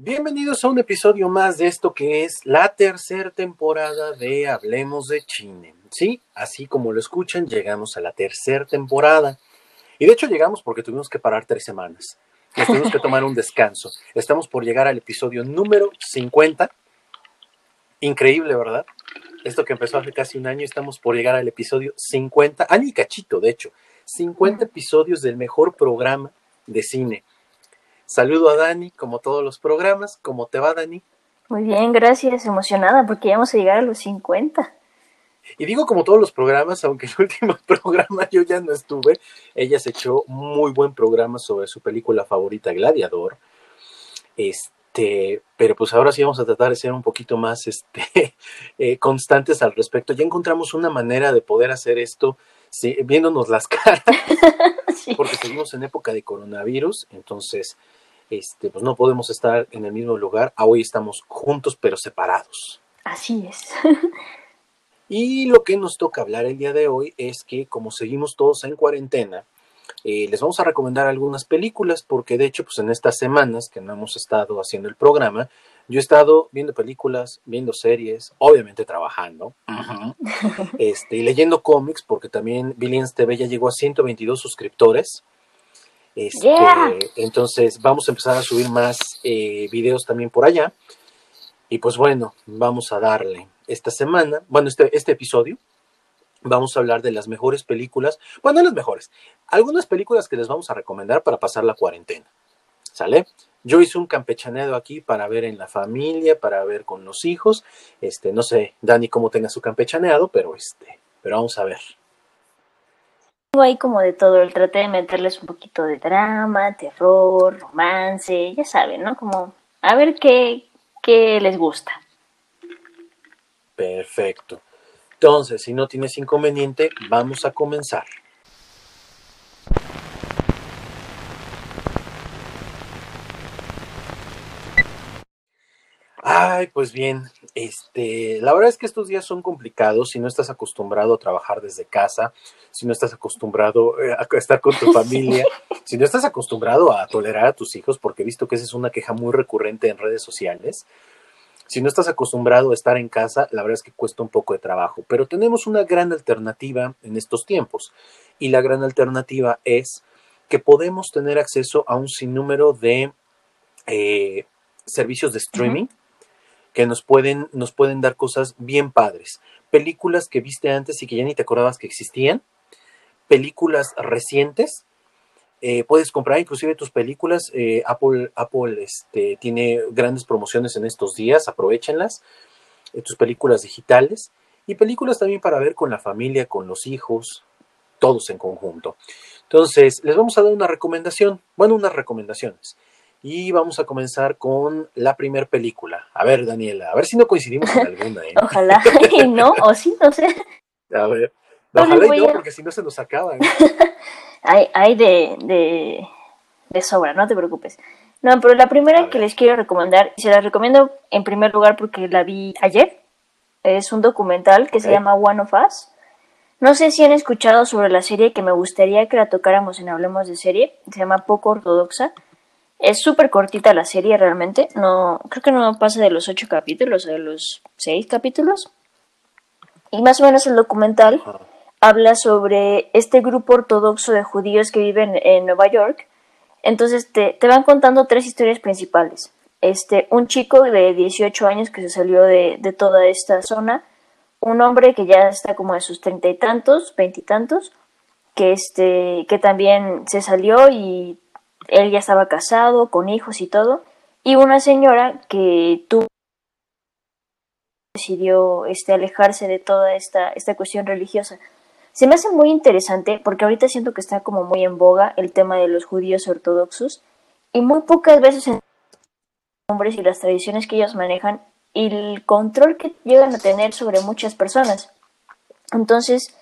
Bienvenidos a un episodio más de esto que es la tercera temporada de Hablemos de Chine. Sí, así como lo escuchan, llegamos a la tercera temporada. Y de hecho llegamos porque tuvimos que parar tres semanas. Nos tuvimos que tomar un descanso. Estamos por llegar al episodio número 50. Increíble, ¿verdad? Esto que empezó hace casi un año, estamos por llegar al episodio 50, año y cachito, de hecho. 50 episodios del mejor programa de cine. Saludo a Dani, como todos los programas. ¿Cómo te va, Dani? Muy bien, gracias. Emocionada porque ya vamos a llegar a los 50. Y digo como todos los programas, aunque el último programa yo ya no estuve, ella se echó muy buen programa sobre su película favorita, Gladiador. Este, pero pues ahora sí vamos a tratar de ser un poquito más este, eh, constantes al respecto. Ya encontramos una manera de poder hacer esto viéndonos las caras, porque seguimos en época de coronavirus, entonces este, pues no podemos estar en el mismo lugar. Hoy estamos juntos pero separados. Así es. Y lo que nos toca hablar el día de hoy es que como seguimos todos en cuarentena, eh, les vamos a recomendar algunas películas porque de hecho pues en estas semanas que no hemos estado haciendo el programa, yo he estado viendo películas, viendo series, obviamente trabajando, este, y leyendo cómics porque también Billions TV ya llegó a 122 suscriptores. Este, entonces vamos a empezar a subir más eh, videos también por allá. Y pues bueno, vamos a darle esta semana, bueno, este, este episodio, vamos a hablar de las mejores películas, bueno, las mejores, algunas películas que les vamos a recomendar para pasar la cuarentena. ¿Sale? Yo hice un campechaneado aquí para ver en la familia, para ver con los hijos. Este, no sé, Dani, cómo tenga su campechaneado, pero este, pero vamos a ver. Tengo ahí como de todo, el traté de meterles un poquito de drama, terror, romance, ya saben, ¿no? Como a ver qué, qué les gusta. Perfecto. Entonces, si no tienes inconveniente, vamos a comenzar. Ay, pues bien, este, la verdad es que estos días son complicados si no estás acostumbrado a trabajar desde casa, si no estás acostumbrado eh, a estar con tu familia, si no estás acostumbrado a tolerar a tus hijos, porque he visto que esa es una queja muy recurrente en redes sociales. Si no estás acostumbrado a estar en casa, la verdad es que cuesta un poco de trabajo, pero tenemos una gran alternativa en estos tiempos y la gran alternativa es que podemos tener acceso a un sinnúmero de eh, servicios de streaming que nos pueden, nos pueden dar cosas bien padres. Películas que viste antes y que ya ni te acordabas que existían, películas recientes eh, puedes comprar inclusive tus películas. Eh, Apple, Apple este, tiene grandes promociones en estos días, aprovechenlas. Eh, tus películas digitales y películas también para ver con la familia, con los hijos, todos en conjunto. Entonces, les vamos a dar una recomendación, bueno, unas recomendaciones. Y vamos a comenzar con la primera película. A ver, Daniela, a ver si no coincidimos en alguna. Ojalá y no, o sí, no sé. A ver, ojalá y no, porque si no se nos acaban hay, hay de, de, sobra, no te preocupes. No, pero la primera que les quiero recomendar, y se la recomiendo en primer lugar porque la vi ayer, es un documental que se llama One of Us. No sé si han escuchado sobre la serie que me gustaría que la tocáramos en Hablemos de Serie, se llama Poco Ortodoxa. Es súper cortita la serie realmente, no creo que no pasa de los ocho capítulos, de los seis capítulos. Y más o menos el documental habla sobre este grupo ortodoxo de judíos que viven en Nueva York. Entonces te, te, van contando tres historias principales. Este, un chico de 18 años que se salió de, de toda esta zona, un hombre que ya está como de sus treinta y tantos, veintitantos, que, este, que también se salió y él ya estaba casado, con hijos y todo, y una señora que tuvo decidió este, alejarse de toda esta, esta cuestión religiosa. Se me hace muy interesante porque ahorita siento que está como muy en boga el tema de los judíos ortodoxos y muy pocas veces en hombres y las tradiciones que ellos manejan y el control que llegan a tener sobre muchas personas. Entonces,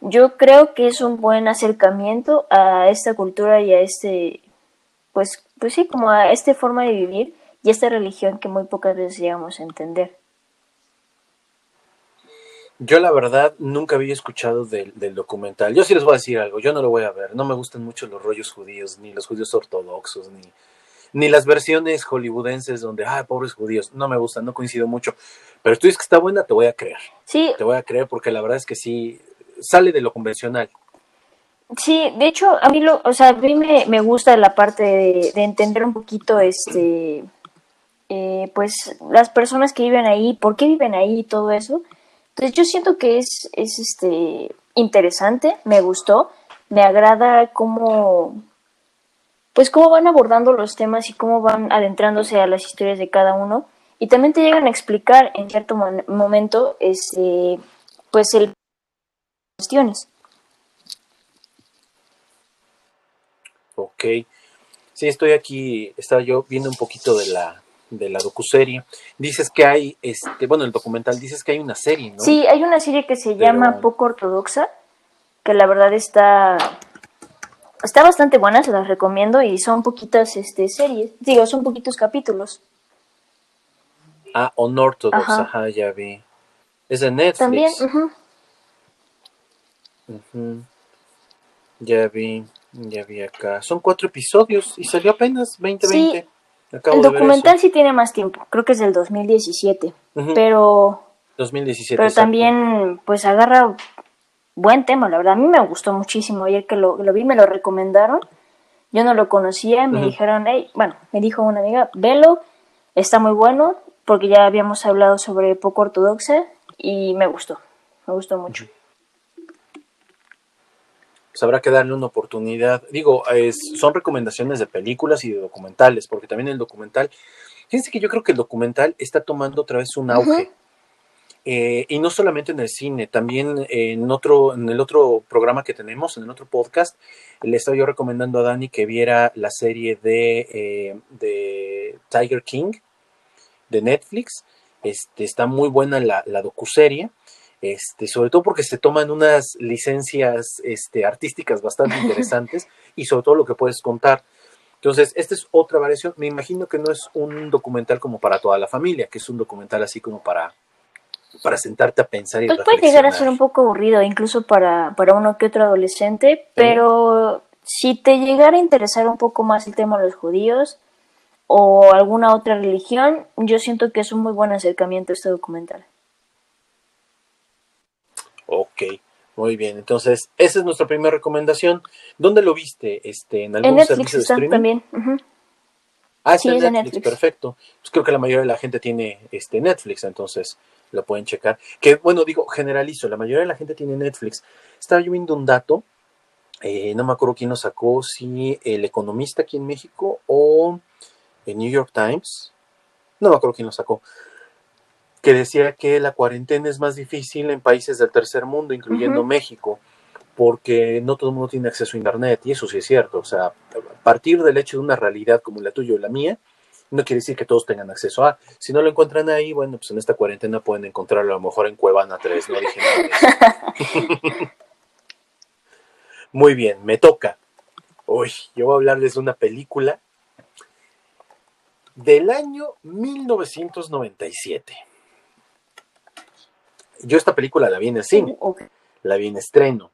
yo creo que es un buen acercamiento a esta cultura y a este, pues, pues sí, como a esta forma de vivir y esta religión que muy pocas veces llegamos a entender. Yo la verdad nunca había escuchado del, documental. Yo sí les voy a decir algo, yo no lo voy a ver. No me gustan mucho los rollos judíos, ni los judíos ortodoxos, ni... ni las versiones hollywoodenses donde, ah, pobres judíos, no me gustan, no coincido mucho. Pero tú dices que está buena, te voy a creer. Sí. Te voy a creer porque la verdad es que sí, sale de lo convencional. Sí, de hecho, a mí, lo, o sea, a mí me, gusta la parte de, entender un poquito, este, eh, pues, las personas que viven ahí, por qué viven ahí y todo eso. Entonces, yo siento que es, es este, interesante, me gustó, me agrada cómo, pues, cómo van abordando los temas y cómo van adentrándose a las historias de cada uno. Y también te llegan a explicar en cierto momento, este, pues, el cuestiones. Ok. Sí, estoy aquí, estaba yo viendo un poquito de la, de la docuserie. Dices que hay, este, bueno, el documental dices que hay una serie, ¿no? Sí, hay una serie que se llama Poco Ortodoxa, que la verdad está, está bastante buena, se las recomiendo, y son poquitas este, series, digo, son poquitos capítulos. Ah, Unorthodox, ajá, ya vi. Es de Netflix. También, Ya vi. Ya vi acá. Son cuatro episodios y salió apenas 2020. Sí, el documental sí tiene más tiempo. Creo que es del 2017. Pero. 2017. Pero también, pues agarra buen tema, la verdad. A mí me gustó muchísimo. Ayer que lo, vi, me lo recomendaron. Yo no lo conocía. Me dijeron, hey, bueno, me dijo una amiga, velo. Está muy bueno. Porque ya habíamos hablado sobre poco ortodoxa. Y me gustó. Me gustó mucho. Pues, habrá que darle una oportunidad. Digo, son recomendaciones de películas y de documentales, porque también el documental, fíjense que yo creo que el documental está tomando otra vez un auge. Eh, y no solamente en el cine, también en otro, en el otro programa que tenemos, en el otro podcast, le estaba yo recomendando a Dani que viera la serie de, eh, de Tiger King de Netflix. Este, está muy buena la, la docuserie este, sobre todo porque se toman unas licencias este, artísticas bastante interesantes y sobre todo lo que puedes contar. Entonces, esta es otra variación. Me imagino que no es un documental como para toda la familia, que es un documental así como para, para sentarte a pensar y pues puede llegar a ser un poco aburrido, incluso para, para uno que otro adolescente, pero si te llegara a interesar un poco más el tema de los judíos o alguna otra religión, yo siento que es un muy buen acercamiento este documental. Ok, muy bien. Entonces, esa es nuestra primera recomendación. ¿Dónde lo viste? Este, ¿En algún Netflix servicio de también. Ah, sí, en Netflix, perfecto. Pues creo que la mayoría de la gente tiene este Netflix, entonces lo pueden checar. Que bueno, digo, generalizo, la mayoría de la gente tiene Netflix. Estaba yo viendo un dato, eh, no me acuerdo quién lo sacó, si el economista aquí en México o el New York Times, no me acuerdo quién lo sacó, que decía que la cuarentena es más difícil en países del tercer mundo, incluyendo México, porque no todo el mundo tiene acceso a Internet, y eso sí es cierto. O sea, partir del hecho de una realidad como la tuya o la mía, no quiere decir que todos tengan acceso a. Si no lo encuentran ahí, bueno, pues en esta cuarentena pueden encontrarlo a lo mejor en Cuevana 3, no dije Muy bien, me toca. Uy, yo voy a hablarles de una película del año 1997. Yo esta película la vi en el cine, la vi en estreno.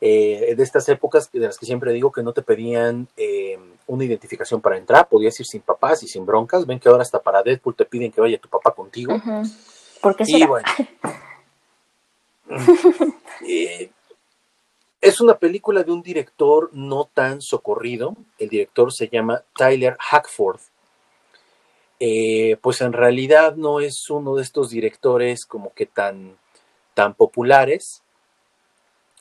Eh, de estas épocas de las que siempre digo que no te pedían eh, una identificación para entrar, podías ir sin papás y sin broncas. Ven que ahora hasta para Deadpool te piden que vaya tu papá contigo. ¿Por qué y bueno. Eh, es una película de un director no tan socorrido. El director se llama Tyler Hackford. Eh, pues en realidad no es uno de estos directores como que tan, tan populares.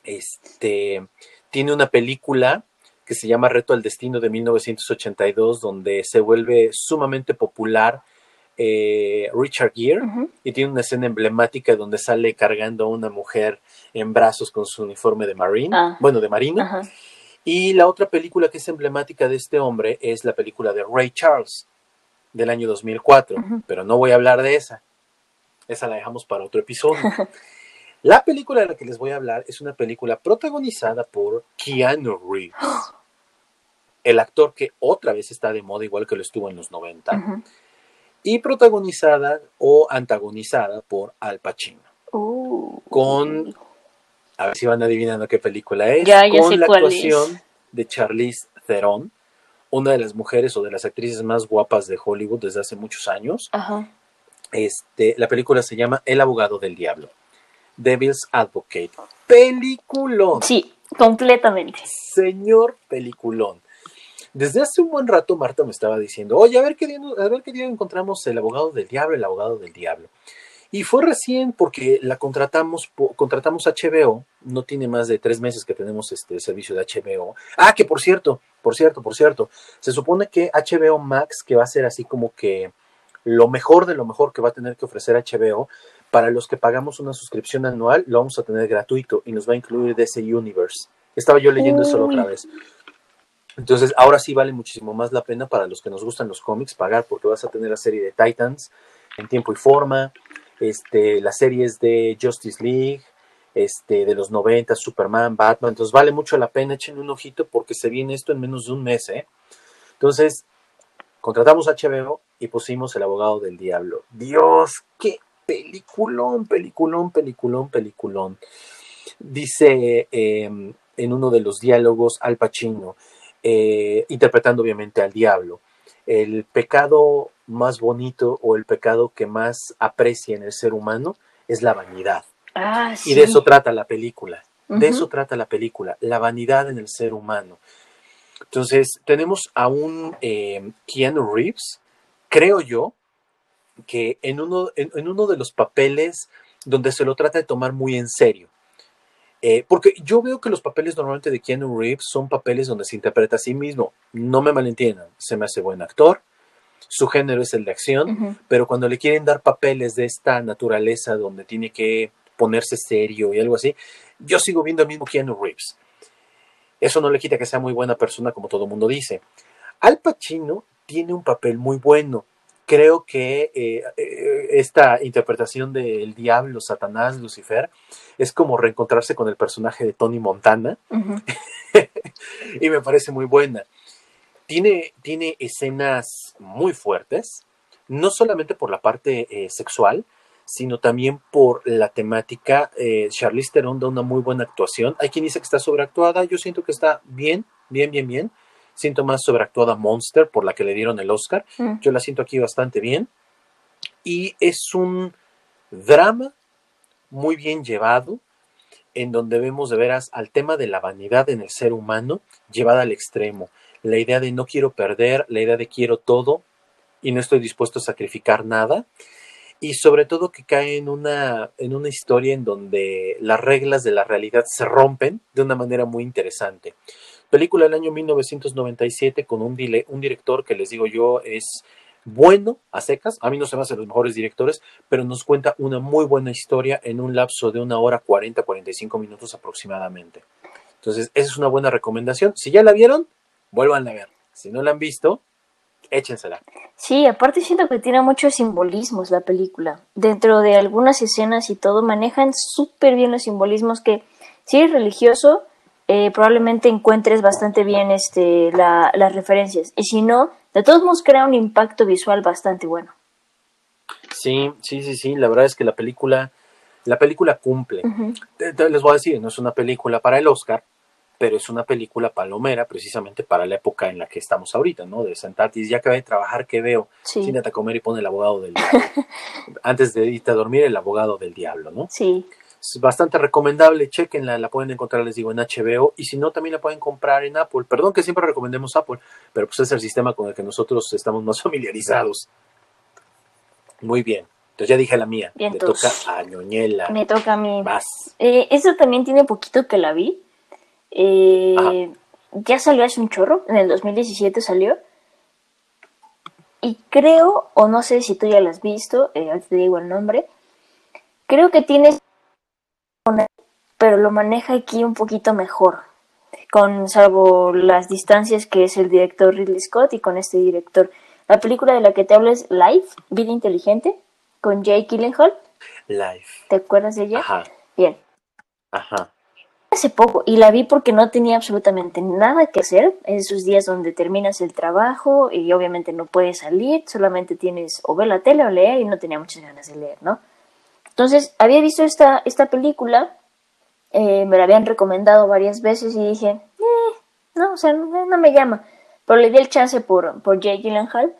Este, tiene una película que se llama Reto al Destino de 1982, donde se vuelve sumamente popular eh, Richard Gere y tiene una escena emblemática donde sale cargando a una mujer en brazos con su uniforme de marine, ah. bueno, de marino. Y la otra película que es emblemática de este hombre es la película de Ray Charles, del año 2004, pero no voy a hablar de esa. Esa la dejamos para otro episodio. la película de la que les voy a hablar es una película protagonizada por Keanu Reeves, el actor que otra vez está de moda, igual que lo estuvo en los 90, y protagonizada o antagonizada por Al Pacino. Uh. con, a ver si van adivinando qué película es, ya, con la actuación de Charlize Theron una de las mujeres o de las actrices más guapas de Hollywood desde hace muchos años. Ajá. Este, la película se llama El abogado del diablo. Devil's Advocate. Peliculón. Sí, completamente. Señor peliculón. Desde hace un buen rato Marta me estaba diciendo, oye, a ver qué día, a ver qué día encontramos el abogado del diablo, el abogado del diablo. Y fue recién porque la contratamos, contratamos HBO, no tiene más de tres meses que tenemos este servicio de HBO. Ah, que por cierto, por cierto, por cierto, se supone que HBO Max, que va a ser así como que lo mejor de lo mejor que va a tener que ofrecer HBO, para los que pagamos una suscripción anual, lo vamos a tener gratuito y nos va a incluir DC Universe. Estaba yo leyendo eso la otra vez. Entonces, ahora sí vale muchísimo más la pena para los que nos gustan los cómics pagar, porque vas a tener la serie de Titans en tiempo y forma, este, las series de Justice League, este, de los 90, Superman, Batman. Entonces, vale mucho la pena, echen un ojito porque se viene esto en menos de un mes, ¿eh? Entonces, contratamos HBO y pusimos El Abogado del Diablo. Dios, qué peliculón, peliculón, peliculón, peliculón. Dice em, en uno de los diálogos Al Pacino, eh, interpretando obviamente al diablo. El pecado más bonito o el pecado que más aprecia en el ser humano es la vanidad. Ah, y de eso trata la película. De eso trata la película, la vanidad en el ser humano. Entonces, tenemos a un eh, Keanu Reeves, creo yo, que en uno, en uno de los papeles donde se lo trata de tomar muy en serio. Eh, porque yo veo que los papeles normalmente de Keanu Reeves son papeles donde se interpreta a sí mismo. No me malentiendan, se me hace buen actor, su género es el de acción, pero cuando le quieren dar papeles de esta naturaleza donde tiene que ponerse serio y algo así, yo sigo viendo el mismo Keanu Reeves. Eso no le quita que sea muy buena persona como todo el mundo dice. Al Pacino tiene un papel muy bueno, creo que eh, eh, esta interpretación del diablo, Satanás, Lucifer, es como reencontrarse con el personaje de Tony Montana y me parece muy buena. Tiene, tiene escenas muy fuertes, no solamente por la parte eh, sexual, sino también por la temática. Charlize Theron da una muy buena actuación. Hay quien dice que está sobreactuada, yo siento que está bien, bien, bien, bien siento más sobreactuada Monster, por la que le dieron el Oscar. Mm. Yo la siento aquí bastante bien. Y es un drama muy bien llevado, en donde vemos de veras al tema de la vanidad en el ser humano llevada al extremo. La idea de no quiero perder, la idea de quiero todo y no estoy dispuesto a sacrificar nada. Y sobre todo que cae en una, en una historia en donde las reglas de la realidad se rompen de una manera muy interesante. Película del año 1997 con un, un director que les digo yo es bueno a secas, a mí no se me hacen los mejores directores, pero nos cuenta una muy buena historia en un lapso de una hora 40, 45 minutos aproximadamente. Entonces, esa es una buena recomendación. Si ya la vieron, vuelvan a ver. Si no la han visto, échensela. Sí, aparte siento que tiene muchos simbolismos la película. Dentro de algunas escenas y todo, manejan súper bien los simbolismos que, si es religioso, eh, probablemente encuentres bastante bien este, las referencias. Y si no, de todos modos crea un impacto visual bastante bueno. Sí, sí, sí, sí. La verdad es que la película, la película cumple. Les voy a decir, no es una película para el Oscar, pero es una película palomera precisamente para la época en la que estamos ahorita, ¿no? De sentarte y ya acabé de trabajar, ¿qué veo? Sí. Siéntate a comer y pone el abogado del diablo. Antes de irte a dormir, el abogado del diablo, ¿no? Sí. Es bastante recomendable, chequenla, la pueden encontrar, les digo, en HBO, y si no, también la pueden comprar en Apple. Perdón que siempre recomendemos Apple, pero pues es el sistema con el que nosotros estamos más familiarizados. Muy bien. Entonces ya dije la mía. Bien, Me toca a Ñoñela. Me toca a mí. Eh, eso también tiene poquito que la vi. Eh, ya salió hace un chorro, en el 2017 salió. Y creo, o no sé si tú ya la has visto, eh, te digo el nombre. Creo que tienes pero lo maneja aquí un poquito mejor, con salvo las distancias que es el director Ridley Scott y con este director. La película de la que te hablo es Life, Vida Inteligente, con Jake Gyllenhaal. Life. ¿Te acuerdas de ella? Ajá. Bien. Ajá. Hace poco, y la vi porque no tenía absolutamente nada que hacer en esos días donde terminas el trabajo y obviamente no puedes salir, solamente tienes o ver la tele o leer y no tenía muchas ganas de leer, ¿no? Entonces, había visto esta, esta película, eh, me la habían recomendado varias veces y dije, eh, no, o sea, no, me llama. pero le di el chance por, por Jake Gyllenhaal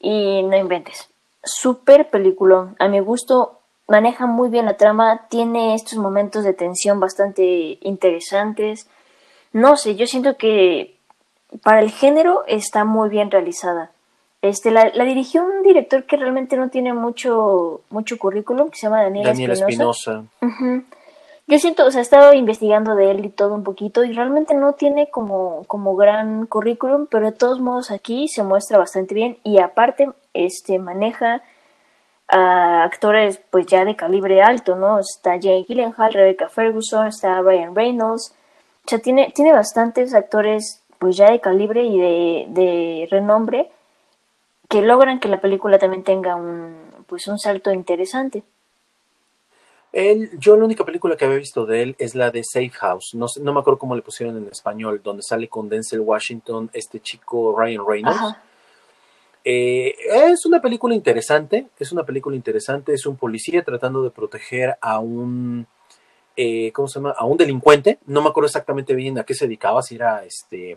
y no inventes. Súper película. A mi gusto maneja muy bien la trama, tiene estos momentos de tensión bastante interesantes. No sé, yo siento que para el género está muy bien realizada. Este, la, dirigió un director que realmente no tiene mucho, mucho currículum, que se llama Daniel, Daniel Espinosa. Yo siento, o sea, he estado investigando de él y todo un poquito y realmente no tiene como, como gran currículum, pero de todos modos aquí se muestra bastante bien y aparte este maneja a actores pues ya de calibre alto, ¿no? Está Jane Gyllenhaal, Rebecca Ferguson, está Ryan Reynolds, o sea, tiene, tiene bastantes actores pues ya de calibre y de, de renombre que logran que la película también tenga un pues un salto interesante. Él, yo la única película que había visto de él es la de Safe House. No, no me acuerdo cómo le pusieron en español, donde sale con Denzel Washington, este chico Ryan Reynolds. Eh, es una película interesante, es una película interesante, es un policía tratando de proteger a un, eh, ¿cómo se llama? A un delincuente, no me acuerdo exactamente bien a qué se dedicaba, si era este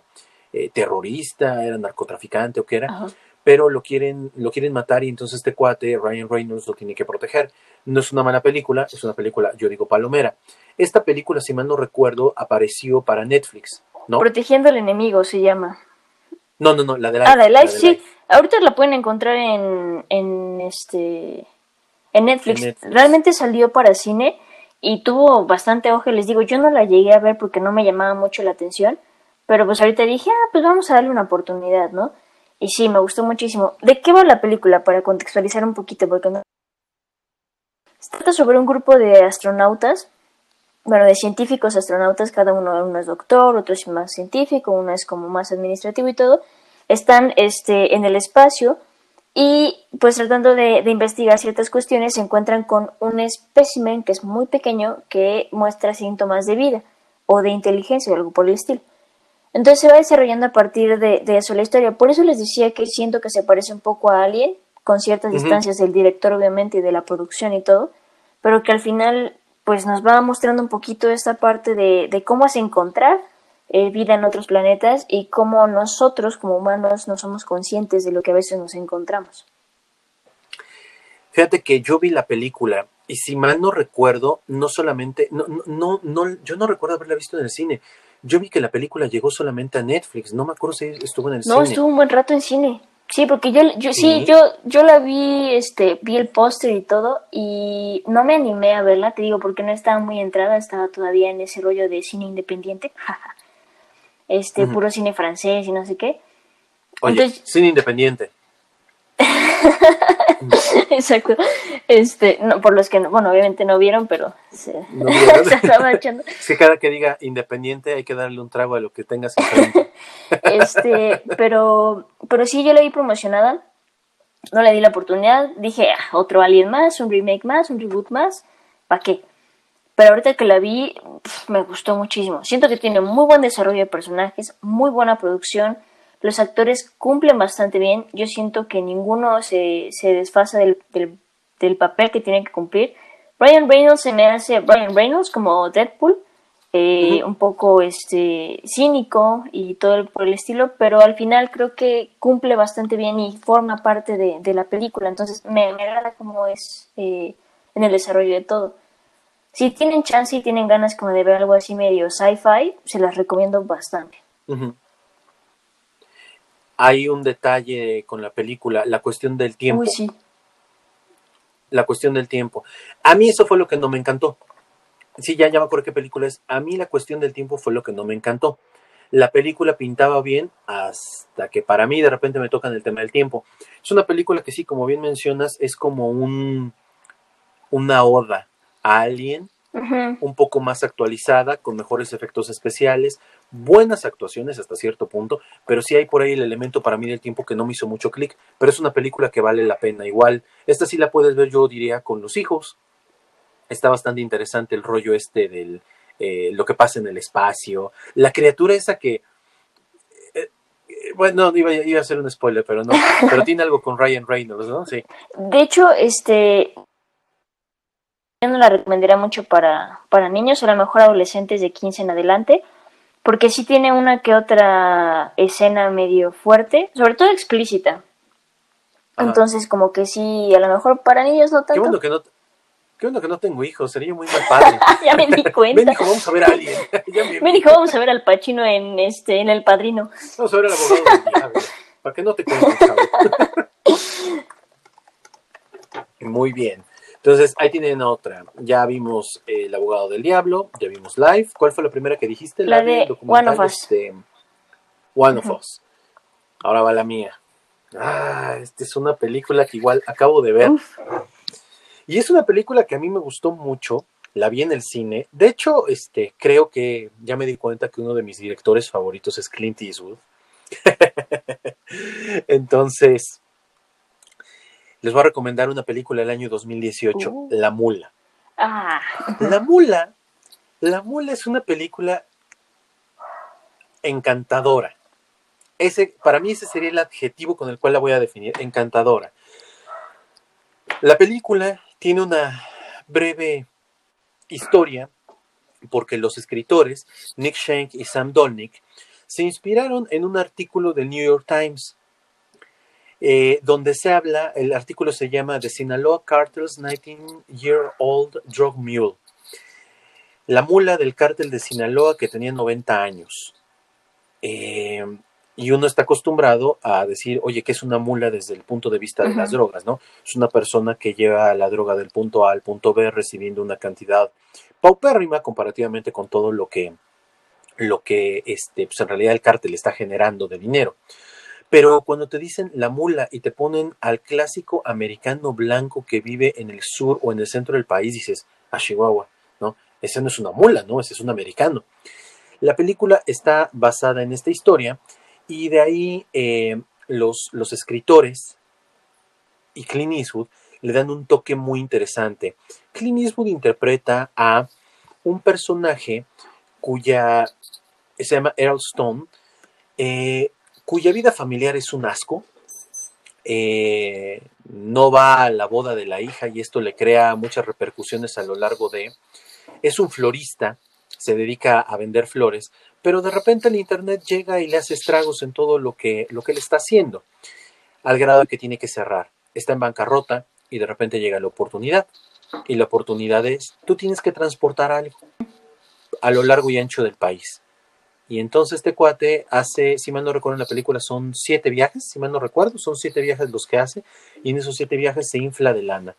eh, terrorista, era narcotraficante o qué era, pero lo quieren, lo quieren matar y entonces este cuate, Ryan Reynolds, lo tiene que proteger. No es una mala película, es una película, yo digo, palomera. Esta película, si mal no recuerdo, apareció para Netflix, ¿no? Protegiendo al enemigo se llama. No, no, no, la de Life. Ah, la de Life, sí. Ahorita la pueden encontrar en, en este en Netflix. Realmente salió para cine y tuvo bastante ojo. Les digo, yo no la llegué a ver porque no me llamaba mucho la atención. Pero pues ahorita dije, ah, pues vamos a darle una oportunidad, ¿no? Y sí, me gustó muchísimo. ¿De qué va la película? Para contextualizar un poquito, porque no se trata sobre un grupo de astronautas, bueno, de científicos astronautas, cada uno, uno es doctor, otro es más científico, uno es como más administrativo y todo. Están este, en el espacio y pues tratando de, investigar ciertas cuestiones se encuentran con un espécimen que es muy pequeño que muestra síntomas de vida o de inteligencia o algo por el estilo. Entonces se va desarrollando a partir de, eso la historia. Por eso les decía que siento que se parece un poco a Alien, con ciertas distancias del director obviamente y de la producción y todo, pero que al final pues nos va mostrando un poquito esta parte de, de cómo es encontrar eh, vida en otros planetas y cómo nosotros como humanos no somos conscientes de lo que a veces nos encontramos. Fíjate que yo vi la película y si mal no recuerdo, no solamente, no, no, no, yo no recuerdo haberla visto en el cine. Yo vi que la película llegó solamente a Netflix, no me acuerdo si estuvo en el cine. No, estuvo un buen rato en cine. Sí, porque yo, yo ¿Sí? yo, yo la vi, este, vi el póster y todo, y no me animé a verla, te digo, porque no estaba muy entrada, estaba todavía en ese rollo de cine independiente, este, puro cine francés y no sé qué. Oye, cine independiente. Exacto. Este, no, por los que no, bueno, obviamente no vieron, pero se, estaba echando. Es que cada que diga independiente hay que darle un trago a lo que tengas Este, pero, pero sí, yo la vi promocionada. No le di la oportunidad. Dije, ah, otro Alien más, un remake más, un reboot más. ¿Para qué? Pero ahorita que la vi, me gustó muchísimo. Siento que tiene muy buen desarrollo de personajes, muy buena producción los actores cumplen bastante bien. Yo siento que ninguno se, se desfasa del, del, papel que tienen que cumplir. Ryan Reynolds se me hace Ryan Reynolds como Deadpool, eh, un poco este cínico y todo por el estilo, pero al final creo que cumple bastante bien y forma parte de, la película. Entonces me, me agrada cómo es eh, en el desarrollo de todo. Si tienen chance y tienen ganas como de ver algo así medio sci-fi, se las recomiendo bastante hay un detalle con la película, la cuestión del tiempo. Uy, sí. La cuestión del tiempo. A mí eso fue lo que no me encantó. Sí, ya, ya me acuerdo qué película es. A mí la cuestión del tiempo fue lo que no me encantó. La película pintaba bien hasta que para mí de repente me tocan el tema del tiempo. Es una película que sí, como bien mencionas, es como un una oda a alguien un poco más actualizada, con mejores efectos especiales, buenas actuaciones hasta cierto punto, pero sí hay por ahí el elemento para mí del tiempo que no me hizo mucho clic, pero es una película que vale la pena igual. Esta sí la puedes ver, yo diría, con los hijos. Está bastante interesante el rollo este del eh, lo que pasa en el espacio, la criatura esa que eh, eh, bueno, iba, iba, a hacer un spoiler, pero no. Pero tiene algo con Ryan Reynolds, ¿no? Sí. De hecho, este, yo no la recomendaría mucho para, para niños, a lo mejor adolescentes de 15 en adelante, porque sí tiene una que otra escena medio fuerte, sobre todo explícita. Entonces, como que sí, a lo mejor para niños no tanto. Qué bueno que no, qué bueno que no tengo hijos, sería muy mal padre. ya me di cuenta. Ven, hijo, vamos a ver a alguien. Ven, hijo, vamos a ver al Pachino en, este, en El Padrino. Vamos a ver al abogado del diablo, para que no te cuentes, Muy bien. Entonces, ahí tienen otra. Ya vimos eh, El abogado del diablo, ya vimos Live. ¿Cuál fue la primera que dijiste? La, de One of Us. Este, One of Us. Ahora va la mía. Ah, esta es una película que igual acabo de ver. Y es una película que a mí me gustó mucho. La vi en el cine. De hecho, este, creo que ya me di cuenta que uno de mis directores favoritos es Clint Eastwood. Entonces, les voy a recomendar una película del año 2018, uh. La Mula. Ah. La Mula, La Mula es una película encantadora. Ese, para mí ese sería el adjetivo con el cual la voy a definir, encantadora. La película tiene una breve historia porque los escritores Nick Shank y Sam Dolnick se inspiraron en un artículo del New York Times eh, donde se habla, el artículo se llama The Sinaloa Cartel's 19-Year-Old Drug Mule. La mula del cártel de Sinaloa que tenía 90 años. Eh, y uno está acostumbrado a decir, oye, que es una mula desde el punto de vista de las drogas, ¿no? Es una persona que lleva la droga del punto A al punto B recibiendo una cantidad paupérrima comparativamente con todo lo que, lo que este, pues en realidad el cártel está generando de dinero. Pero cuando te dicen la mula y te ponen al clásico americano blanco que vive en el sur o en el centro del país, dices, a ah, Chihuahua, ¿no? Ese no es una mula, ¿no? Ese es un americano. La película está basada en esta historia y de ahí eh, los, los escritores y Clint Eastwood le dan un toque muy interesante. Clint Eastwood interpreta a un personaje cuya se llama Earl Stone, eh, cuya vida familiar es un asco, eh, no va a la boda de la hija y esto le crea muchas repercusiones a lo largo de... Es un florista, se dedica a vender flores, pero de repente el Internet llega y le hace estragos en todo lo que, lo que él está haciendo, al grado que tiene que cerrar. Está en bancarrota y de repente llega la oportunidad. Y la oportunidad es, tú tienes que transportar algo a lo largo y ancho del país. Y entonces este cuate hace, si mal no recuerdo en la película, son siete viajes, si mal no recuerdo, son siete viajes los que hace, y en esos siete viajes se infla de lana.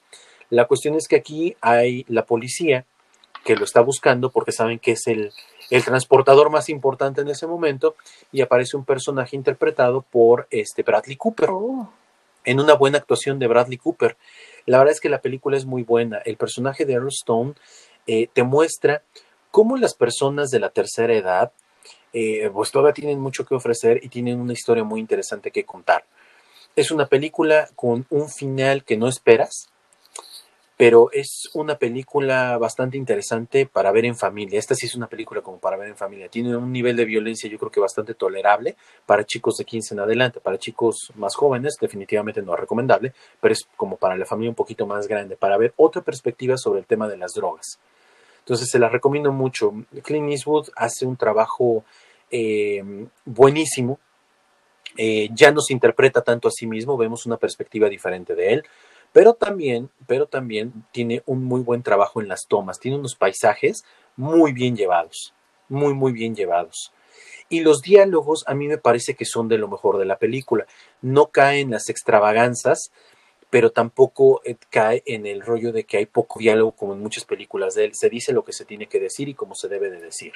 La cuestión es que aquí hay la policía que lo está buscando porque saben que es el, el transportador más importante en ese momento, y aparece un personaje interpretado por este Bradley Cooper. Oh. En una buena actuación de Bradley Cooper. La verdad es que la película es muy buena. El personaje de Earl Stone eh, te muestra cómo las personas de la tercera edad eh, pues todavía tienen mucho que ofrecer y tienen una historia muy interesante que contar. Es una película con un final que no esperas, pero es una película bastante interesante para ver en familia. Esta sí es una película como para ver en familia. Tiene un nivel de violencia yo creo que bastante tolerable para chicos de 15 en adelante. Para chicos más jóvenes definitivamente no es recomendable, pero es como para la familia un poquito más grande, para ver otra perspectiva sobre el tema de las drogas. Entonces se la recomiendo mucho. Clint Eastwood hace un trabajo eh, buenísimo. Eh, ya no se interpreta tanto a sí mismo, vemos una perspectiva diferente de él, pero también, pero también tiene un muy buen trabajo en las tomas, tiene unos paisajes muy bien llevados, muy, muy bien llevados. Y los diálogos a mí me parece que son de lo mejor de la película. No caen las extravaganzas, pero tampoco eh, cae en el rollo de que hay poco diálogo como en muchas películas de él. Se dice lo que se tiene que decir y como se debe de decir.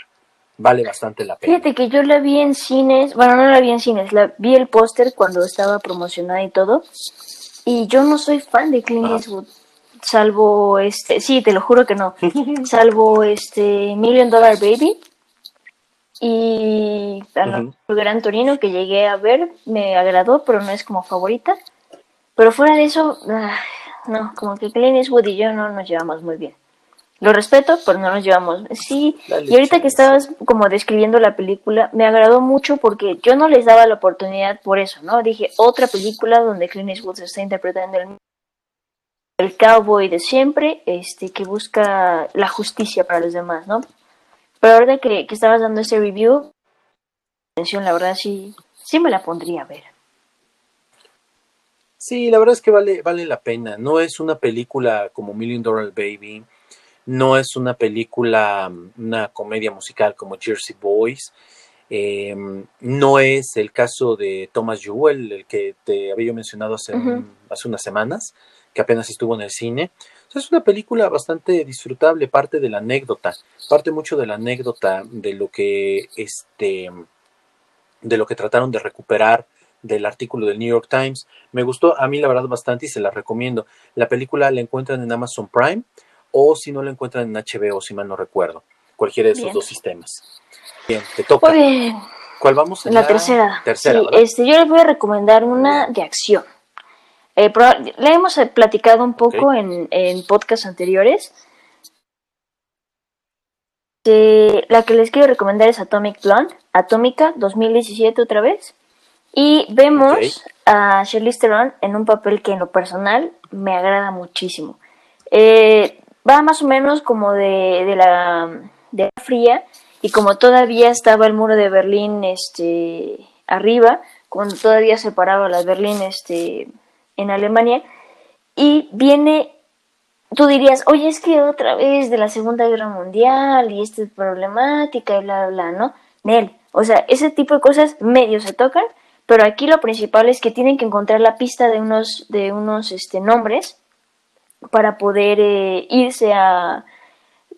Vale bastante la pena. Fíjate que yo la vi en cines, bueno, no la vi en cines, la vi el póster cuando estaba promocionada y todo. Y yo no soy fan de Clint Eastwood, salvo este, sí, te lo juro que no, salvo este Million Dollar Baby y bueno, Gran Torino que llegué a ver, me agradó, pero no es como favorita. Pero fuera de eso, ah, no, como que Clint Eastwood y yo no nos llevamos muy bien. Lo respeto, pero no nos llevamos. Sí, y ahorita que estabas como describiendo la película, me agradó mucho porque yo no les daba la oportunidad por eso, ¿no? Dije, otra película donde Clint Eastwood está interpretando el, el cowboy de siempre, este, que busca la justicia para los demás, ¿no? Pero ahora que, que estabas dando ese review, atención, la verdad sí, sí me la pondría a ver. Sí, la verdad es que vale, vale la pena. No es una película como Million Dollar Baby, no es una película, una comedia musical como Jersey Boys, em, no es el caso de Thomas Jewell, el que te había mencionado hace, hace unas semanas, que apenas estuvo en el cine. es una película bastante disfrutable, parte de la anécdota, parte mucho de la anécdota de lo que este de lo que trataron de recuperar del artículo del New York Times. Me gustó a mí la verdad bastante y se la recomiendo. La película la encuentran en Amazon Prime o si no la encuentran en HBO, si mal no recuerdo. Cualquiera de esos dos sistemas. Bien, te toca. ¿Cuál vamos? En la, tercera. tercera este, yo les voy a recomendar una de acción. Eh, la hemos eh, platicado un poco en, en podcasts anteriores. la que les quiero recomendar es Atomic Blonde, Atómica 2017 otra vez. Y vemos a Charlize Theron en un papel que en lo personal me agrada muchísimo. Eh, va más o menos como de, de, la, de la fría y como todavía estaba el muro de Berlín este, arriba, cuando todavía separaba las Berlín este, en Alemania, y viene, tú dirías, oye, es que otra vez de la Segunda Guerra Mundial y esta problemática y bla, bla, ¿no? Nel, o sea, ese tipo de cosas medio se tocan, pero aquí lo principal es que tienen que encontrar la pista de unos, de unos este, nombres para poder eh, irse a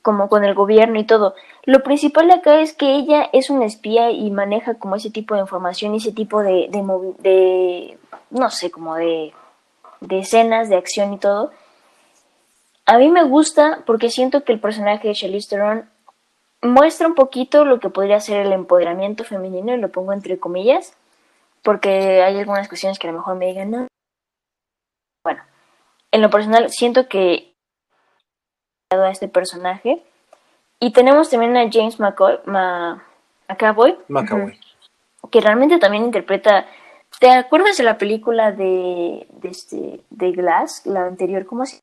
como con el gobierno y todo. Lo principal acá es que ella es una espía y maneja como ese tipo de información y ese tipo de, de, no sé, como de, de escenas de acción y todo. A mí me gusta porque siento que el personaje de Charlize Theron muestra un poquito lo que podría ser el empoderamiento femenino, y lo pongo entre comillas, porque hay algunas cuestiones que a lo mejor me digan, no. En lo personal siento que a este personaje y tenemos también a James McCoy, McAvoy, que realmente también interpreta ¿Te acuerdas de la película de, de, este, de Glass, la anterior? ¿Cómo se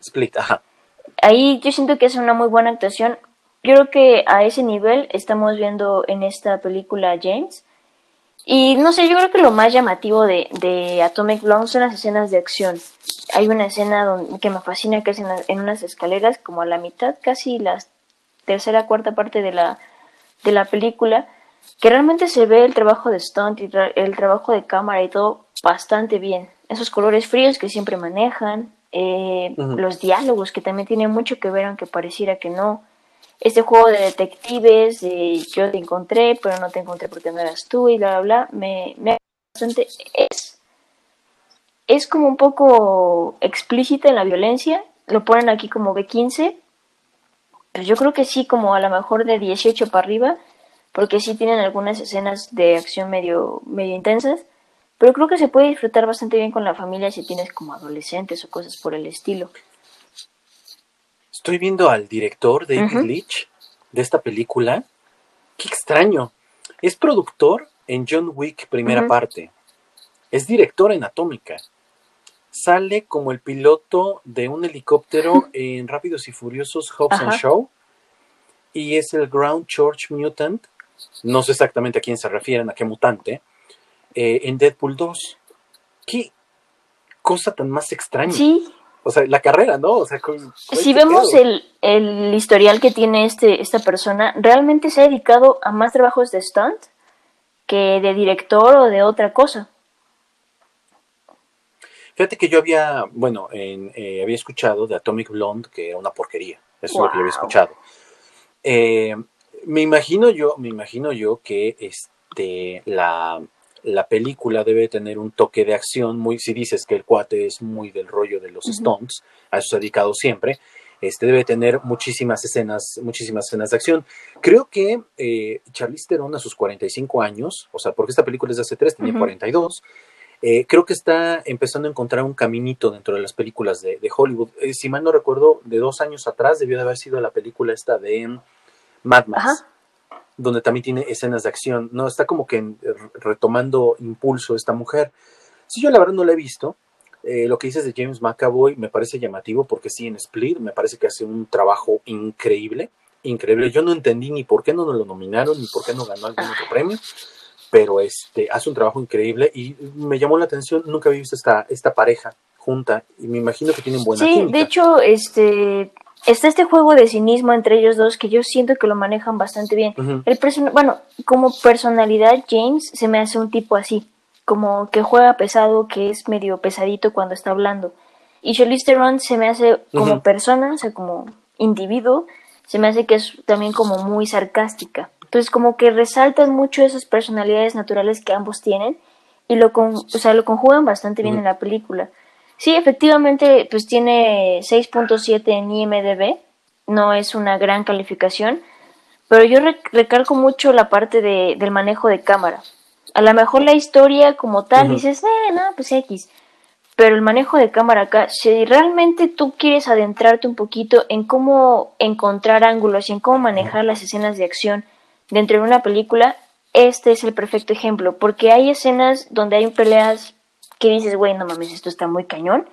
Split, ajá. Ahí yo siento que es una muy buena actuación. Yo creo que a ese nivel estamos viendo en esta película James. Y no sé, yo creo que lo más llamativo de, de Atomic Blonde son las escenas de acción. Hay una escena donde, que me fascina que es en, en, unas escaleras, como a la mitad, casi la tercera, cuarta parte de la, de la película, que realmente se ve el trabajo de stunt y el trabajo de cámara y todo bastante bien. Esos colores fríos que siempre manejan, eh, los diálogos que también tienen mucho que ver aunque pareciera que no. Este juego de detectives, yo te encontré, pero no te encontré porque no eras tú y bla, bla, bla, me, me bastante... Es, es como un poco explícita en la violencia, lo ponen aquí como B15, pero yo creo que sí, como a lo mejor de 18 para arriba, porque sí tienen algunas escenas de acción medio, medio intensas, pero creo que se puede disfrutar bastante bien con la familia si tienes como adolescentes o cosas por el estilo. Estoy viendo al director David Leitch de esta película. Qué extraño. Es productor en John Wick primera parte. Es director en Atómica. Sale como el piloto de un helicóptero en Rápidos y Furiosos Hobbs and Show. Y es el Ground Church Mutant no sé exactamente a quién se refieren, a qué mutante, eh, en Deadpool 2. Qué cosa tan más extraña. Sí. O sea, la carrera, ¿no? O sea, si vemos el, historial que tiene este, esta persona, realmente se ha dedicado a más trabajos de stunt que de director o de otra cosa. Fíjate que yo había, bueno, eh, había escuchado de Atomic Blonde que era una porquería. Eso es lo que yo había escuchado. Eh, me imagino yo, me imagino yo que este la, la, película debe tener un toque de acción muy, si dices que el cuate es muy del rollo de los Stones, a eso se ha dedicado siempre, este debe tener muchísimas escenas, muchísimas escenas de acción. Creo que eh, Charlize Theron a sus 45 años, o sea, porque esta película es de hace tres, tenía 42, eh, creo que está empezando a encontrar un caminito dentro de las películas de, Hollywood. Eh, si mal no recuerdo, de dos años atrás debió de haber sido la película esta de Mad Max, donde también tiene escenas de acción, ¿no? Está como que retomando impulso esta mujer. Sí, yo la verdad no la he visto. Eh, lo que dices de James McAvoy me parece llamativo porque sí, en Split me parece que hace un trabajo increíble. increíble. Yo no entendí ni por qué no nos lo nominaron, ni por qué no ganó algún otro premio, pero este hace un trabajo increíble y me llamó la atención, nunca había visto esta, esta pareja junta y me imagino que tienen buena Sí, de hecho, este está este juego de cinismo entre ellos dos que yo siento que lo manejan bastante bien. El bueno, como personalidad James se me hace un tipo así, como que juega pesado, que es medio pesadito cuando está hablando. Y Charlize Theron se me hace como persona, o sea, como individuo, se me hace que es también como muy sarcástica. Entonces, como que resaltan mucho esas personalidades naturales que ambos tienen y lo, con, o sea, lo conjugan bastante bien en la película. Sí, efectivamente, pues tiene 6.7 en IMDB, no es una gran calificación, pero yo recalco mucho la parte de, del manejo de cámara. A lo mejor la historia como tal dices, eh, no, pues X, pero el manejo de cámara acá, si realmente tú quieres adentrarte un poquito en cómo encontrar ángulos y en cómo manejar las escenas de acción dentro de una película, este es el perfecto ejemplo, porque hay escenas donde hay peleas que dices, güey, no mames, esto está muy cañón.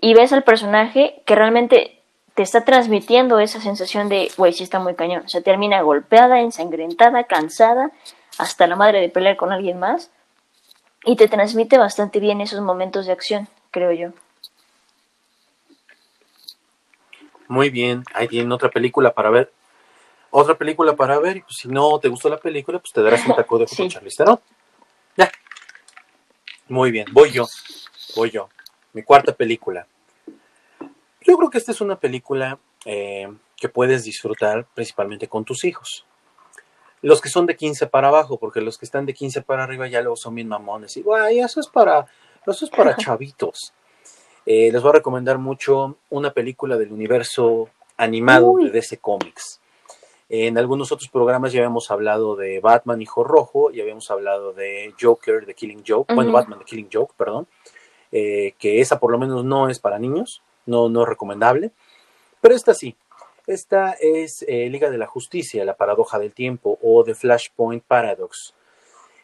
Y ves al personaje que realmente te está transmitiendo esa sensación de, güey, sí está muy cañón. O sea, termina golpeada, ensangrentada, cansada, hasta la madre de pelear con alguien más. Y te transmite bastante bien esos momentos de acción, creo yo. Muy bien, ahí tienen otra película para ver. Otra película para ver, y pues si no te gustó la película, pues te darás un taco de sí. Muy bien, voy yo, voy yo. Mi cuarta película. Yo creo que esta es una película eh, que puedes disfrutar principalmente con tus hijos. Los que son de 15 para abajo, porque los que están de 15 para arriba ya luego son bien mamones. Y, guay, eso es para, eso es para chavitos. Eh, les voy a recomendar mucho una película del universo animado de DC Comics. En algunos otros programas ya habíamos hablado de Batman Hijo Rojo, ya habíamos hablado de Joker, de Killing Joke, bueno, Batman de Killing Joke, perdón, eh, que esa por lo menos no es para niños, no, no es recomendable, pero esta sí. Esta es eh, Liga de la Justicia, la paradoja del tiempo o The Flashpoint Paradox.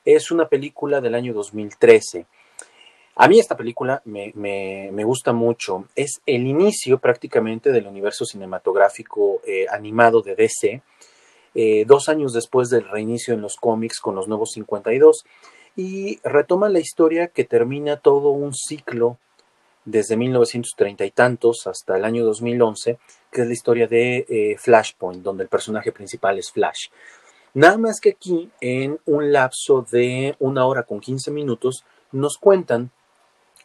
Es una película del año 2013. A mí esta película me, me, gusta mucho. Es el inicio prácticamente del universo cinematográfico eh, animado de DC eh, dos años después del reinicio en los cómics con los nuevos 52 y retoma la historia que termina todo un ciclo desde 1930 y tantos hasta el año 2011, que es la historia de eh, Flashpoint, donde el personaje principal es Flash. Nada más que aquí, en un lapso de una hora con 15 minutos, nos cuentan,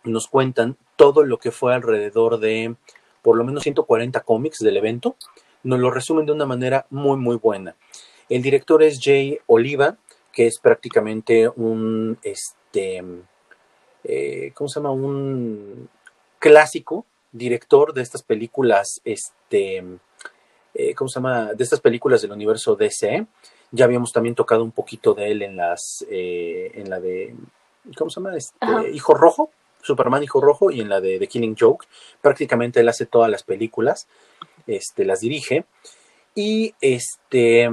nos cuentan todo lo que fue alrededor de por lo menos 140 cómics del evento, nos lo resumen de una manera muy, muy buena. El director es Jay Oliva, que es prácticamente un, este, eh, ¿cómo se llama? Un clásico director de estas películas, este, eh, ¿cómo se llama? De estas películas del universo DC. Ya habíamos también tocado un poquito de él en las, eh, en la de, ¿cómo se llama? Este, Hijo Rojo, Superman Hijo Rojo y en la de The Killing Joke. Prácticamente él hace todas las películas este, las dirige. Y este,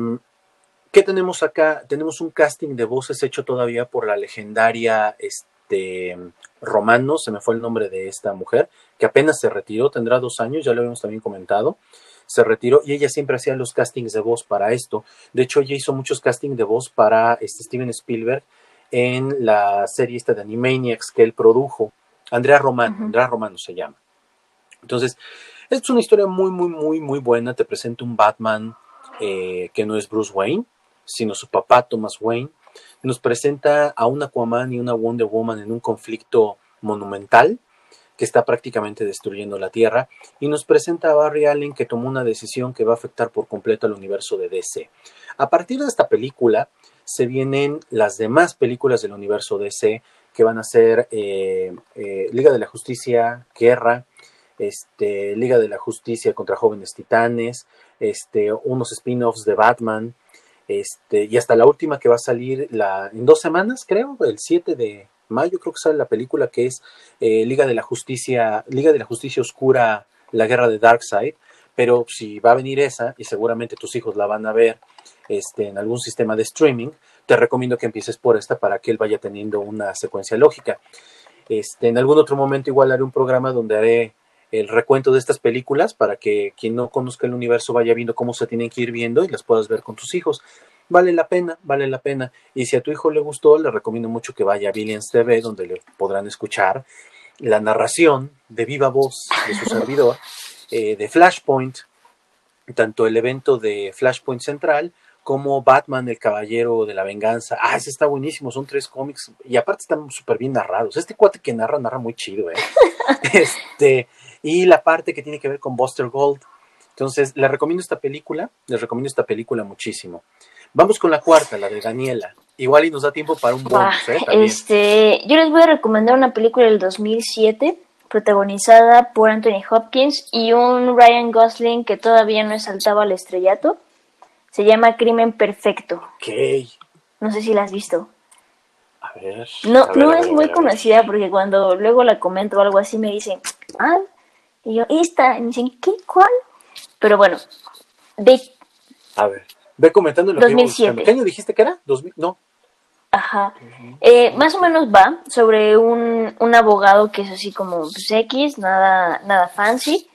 ¿qué tenemos acá? Tenemos un casting de voces hecho todavía por la legendaria este, Romano, se me fue el nombre de esta mujer, que apenas se retiró, tendrá dos años, ya lo habíamos también comentado. Se retiró y ella siempre hacía los castings de voz para esto. De hecho, ella hizo muchos castings de voz para este Steven Spielberg en la serie esta de Animaniacs que él produjo. Andrea Romano, Andrea Romano se llama. Entonces, es una historia muy, muy, muy, muy buena. Te presenta un Batman eh, que no es Bruce Wayne, sino su papá Thomas Wayne. Nos presenta a un Aquaman y una Wonder Woman en un conflicto monumental que está prácticamente destruyendo la Tierra, y nos presenta a Barry Allen que tomó una decisión que va a afectar por completo al universo de DC. A partir de esta película se vienen las demás películas del universo DC que van a ser eh, eh, Liga de la Justicia, Guerra, este, Liga de la Justicia contra Jóvenes Titanes, este, unos spin-offs de Batman, este, y hasta la última que va a salir la, en dos semanas, creo, el 7 de mayo, creo que sale la película que es eh, Liga de la Justicia, Liga de la Justicia Oscura, la guerra de Darkseid, pero si va a venir esa, y seguramente tus hijos la van a ver este, en algún sistema de streaming, te recomiendo que empieces por esta para que él vaya teniendo una secuencia lógica. Este, en algún otro momento igual haré un programa donde haré el recuento de estas películas para que quien no conozca el universo vaya viendo cómo se tienen que ir viendo y las puedas ver con tus hijos. Vale la pena, vale la pena. Y si a tu hijo le gustó, le recomiendo mucho que vaya a Billions TV, donde le podrán escuchar la narración de viva voz de su servidor eh, de Flashpoint, tanto el evento de Flashpoint Central como Batman, el Caballero de la Venganza. Ah, ese está buenísimo, son tres cómics y aparte están súper bien narrados. Este cuate que narra, narra muy chido, ¿eh? este, y la parte que tiene que ver con Buster Gold. Entonces, les recomiendo esta película, les recomiendo esta película muchísimo. Vamos con la cuarta, la de Daniela. Igual y nos da tiempo para un bonus, ¿eh? Este, yo les voy a recomendar una película del 2007 protagonizada por Anthony Hopkins y un Ryan Gosling que todavía no saltaba al estrellato. Se llama Crimen Perfecto. Ok. No sé si la has visto. A ver. No, no es muy conocida porque cuando luego la comento o algo así me dicen, ah, y yo, esta, y me dicen, ¿qué? ¿Cuál? Pero bueno, de... A ver, ve comentando lo 2007. ¿Qué año dijiste que era? ¿2000? No. Ajá. Eh, más o menos va sobre un, un abogado que es así como pues, X, nada, nada fancy,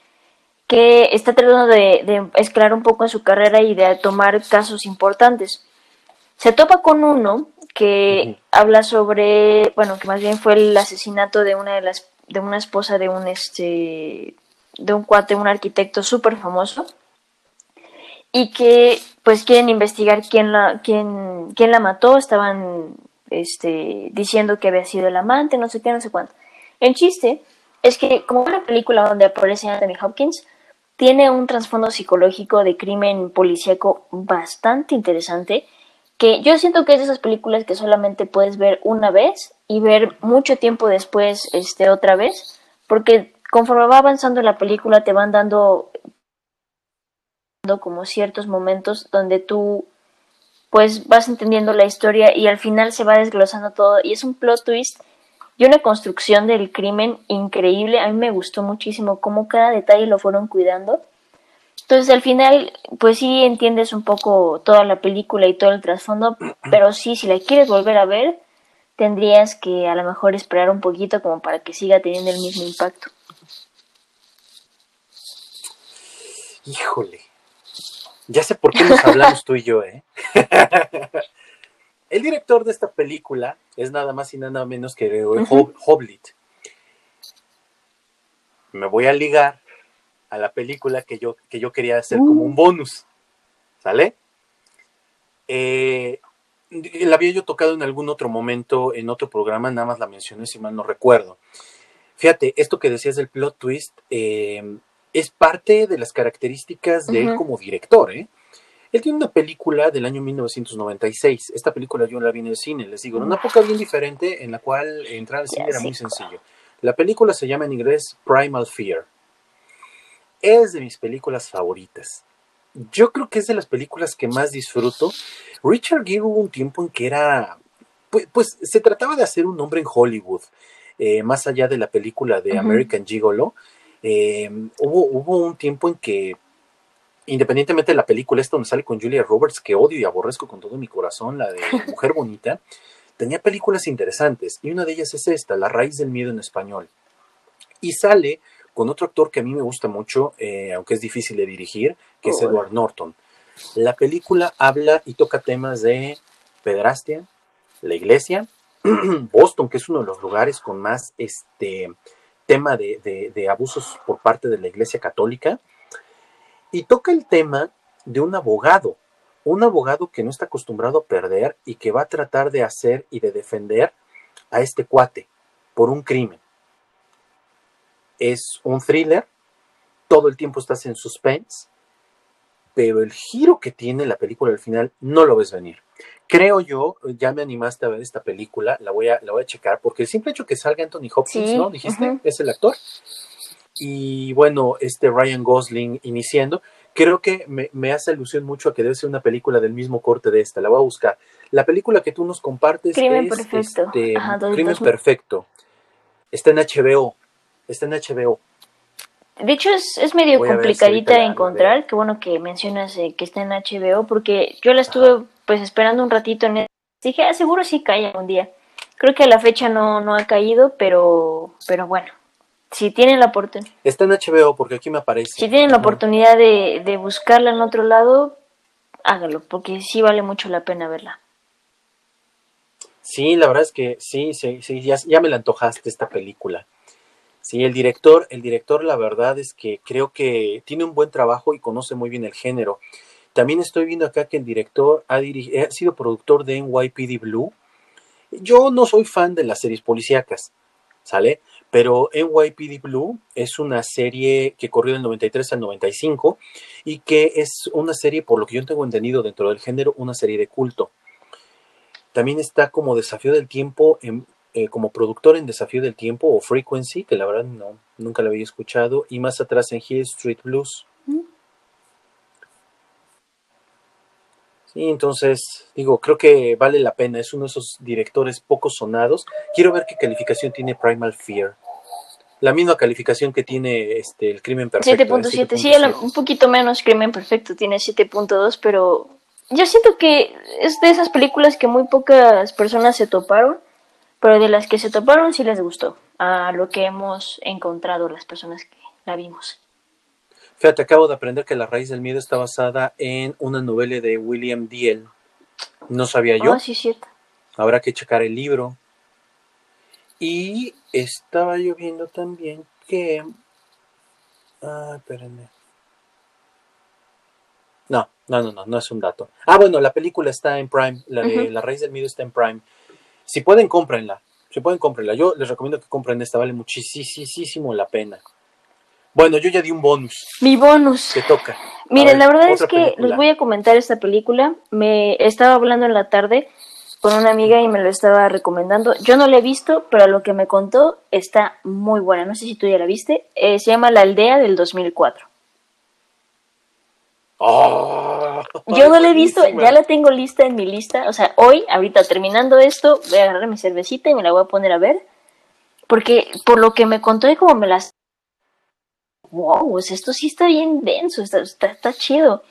que está tratando de, de escalar un poco en su carrera y de tomar casos importantes. Se topa con uno que habla sobre, bueno, que más bien fue el asesinato de una de las, de una esposa de un este, de un cuate, un arquitecto súper famoso, y que pues quieren investigar quién la, quién, quién la mató, estaban este, diciendo que había sido el amante, no sé qué, no sé cuánto. El chiste es que como una película donde aparece Anthony Hopkins, tiene un trasfondo psicológico de crimen policíaco bastante interesante, que yo siento que es de esas películas que solamente puedes ver una vez y ver mucho tiempo después este, otra vez, porque conforme va avanzando la película te van dando como ciertos momentos donde tú pues vas entendiendo la historia y al final se va desglosando todo y es un plot twist y una construcción del crimen increíble. A mí me gustó muchísimo cómo cada detalle lo fueron cuidando. Entonces al final pues sí entiendes un poco toda la película y todo el trasfondo, pero sí, si la quieres volver a ver, tendrías que a lo mejor esperar un poquito como para que siga teniendo el mismo impacto. Híjole. Ya sé por qué nos hablamos tú y yo, ¿eh? El director de esta película es nada más y nada menos que Hoblit. Me voy a ligar a la película que yo, que yo quería hacer como un uh. bonus. ¿Sale? Eh, la había yo tocado en algún otro momento, en otro programa, nada más la mencioné si mal no recuerdo. Fíjate, esto que decías del plot twist, eh, es parte de las características de él como director, ¿eh? Él tiene una película del año 1996. Esta película yo la vi en el cine, les digo, una época bien diferente en la cual entrar al cine era muy sencillo. La película se llama en inglés Primal Fear. Es de mis películas favoritas. Yo creo que es de las películas que más disfruto. Richard Gere hubo un tiempo en que era, pues, pues se trataba de hacer un nombre en Hollywood, eh, más allá de la película de American Gigolo. Eh, hubo, hubo un tiempo en que, independientemente de la película, esta donde sale con Julia Roberts, que odio y aborrezco con todo mi corazón, la de Mujer Bonita, tenía películas interesantes, y una de ellas es esta, La raíz del miedo en español. Y sale con otro actor que a mí me gusta mucho, eh, aunque es difícil de dirigir, que es Edward Norton. La película habla y toca temas de pedrastia, la iglesia, Boston, que es uno de los lugares con más este, tema de, abusos por parte de la Iglesia Católica y toca el tema de un abogado, un abogado que no está acostumbrado a perder y que va a tratar de hacer y de defender a este cuate por un crimen. Es un thriller, todo el tiempo estás en suspense, pero el giro que tiene la película al final no lo ves venir creo yo, ya me animaste a ver esta película, la voy a, la voy a checar, porque el simple hecho que salga Anthony Hopkins, ¿no? Dijiste, es el actor. Y bueno, este Ryan Gosling iniciando, creo que me, hace alusión mucho a que debe ser una película del mismo corte de esta, la voy a buscar. La película que tú nos compartes Crimen es Perfecto. Este, Crimen Perfecto. Está en HBO, está en HBO. De hecho, es, es medio complicadita de encontrar. Qué bueno que mencionas eh, que está en HBO, porque yo la estuve pues esperando un ratito en Dije, ah, seguro sí cae un día. Creo que a la fecha no, no ha caído, pero, pero bueno, si tienen la oportunidad. Está en HBO porque aquí me aparece. Si tienen la oportunidad de, de buscarla en otro lado, hágalo, porque sí vale mucho la pena verla. Sí, la verdad es que sí, sí, sí, ya, ya me la antojaste esta película. Sí, el director, el director, la verdad es que creo que tiene un buen trabajo y conoce muy bien el género. También estoy viendo acá que el director ha, sido productor de NYPD Blue. Yo no soy fan de las series policíacas, ¿sale? Pero NYPD Blue es una serie que corrió del 93 al 95 y que es una serie, por lo que yo tengo entendido dentro del género, una serie de culto. También está como Desafío del Tiempo, eh, como productor en Desafío del Tiempo o Frequency, que la verdad no, nunca la había escuchado, y más atrás en Hill Street Blues. Sí, entonces, digo, creo que vale la pena, es uno de esos directores poco sonados. Quiero ver qué calificación tiene Primal Fear. La misma calificación que tiene este el Crimen Perfecto. 7.7, sí, un poquito menos Crimen Perfecto, tiene 7.2, pero yo siento que es de esas películas que muy pocas personas se toparon, pero de las que se toparon sí les gustó, a lo que hemos encontrado las personas que la vimos. Fíjate, acabo de aprender que La raíz del miedo está basada en una novela de William Diel. No sabía yo. Ah, sí, cierto. Habrá que checar el libro. Y estaba yo viendo también que... Ah, espérenme. No, no, no, no, no es un dato. Ah, bueno, la película está en Prime. La de La raíz del miedo está en Prime. Si pueden, cómprenla. Si pueden, cómprenla. Yo les recomiendo que compren esta. Vale muchísimo la pena. Bueno, yo ya di un bonus. Mi bonus. Te toca. Miren, la verdad es que les voy a comentar esta película. Me estaba hablando en la tarde con una amiga y me lo estaba recomendando. Yo no la he visto, pero lo que me contó está muy buena. No sé si tú ya la viste. Eh, se llama La Aldea del 2004. Oh, yo no la he visto, ya la tengo lista en mi lista. O sea, hoy, ahorita terminando esto, voy a agarrar mi cervecita y me la voy a poner a ver. Porque por lo que me contó y como me las wow, pues esto sí está bien denso, está, está, chido.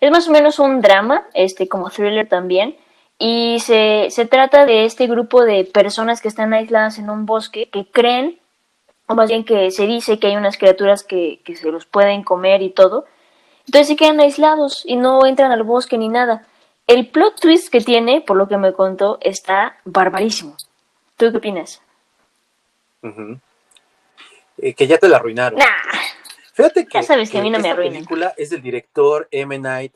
Es más o menos un drama, este, como thriller también, y se, se trata de este grupo de personas que están aisladas en un bosque que creen, o más bien que se dice que hay unas criaturas que, que se los pueden comer y todo, entonces se quedan aislados y no entran al bosque ni nada. El plot twist que tiene, por lo que me contó, está barbarísimo. ¿Tú qué opinas? Eh, que ya te la arruinaron. Nah. Fíjate que, ya sabes que, a mí no me arruinan. película es del director M. Night.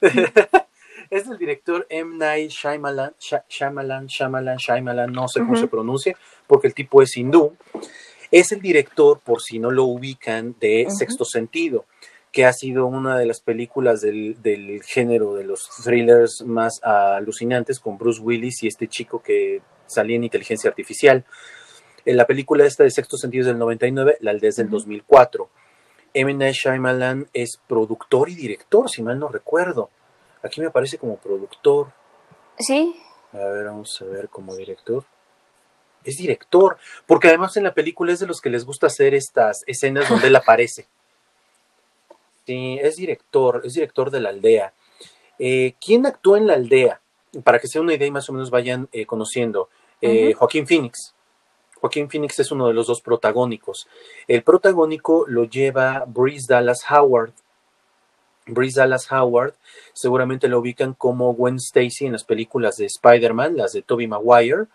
es del director M. Night Shyamalan, Shyamalan, Shyamalan, Shyamalan, no sé cómo se pronuncia, porque el tipo es hindú. Es el director, por si no lo ubican, de Sexto Sentido, que ha sido una de las películas del, del género de los thrillers más alucinantes con Bruce Willis y este chico que salía en inteligencia artificial. En la película esta de Sexto Sentido es del 99, la aldea es del 2004. M. Night Shyamalan es productor y director, si mal no recuerdo. Aquí me aparece como productor. Sí. A ver, vamos a ver como director. Es director, porque además en la película es de los que les gusta hacer estas escenas donde él aparece. Sí, es director, es director de la aldea. Eh, ¿Quién actuó en la aldea? Para que sea una idea y más o menos vayan eh, conociendo. Eh, Joaquín Phoenix. Joaquín Phoenix es uno de los dos protagónicos. El protagónico lo lleva Bryce Dallas Howard. Bryce Dallas Howard seguramente lo ubican como Gwen Stacy en las películas de Spider-Man, las de Tobey Maguire,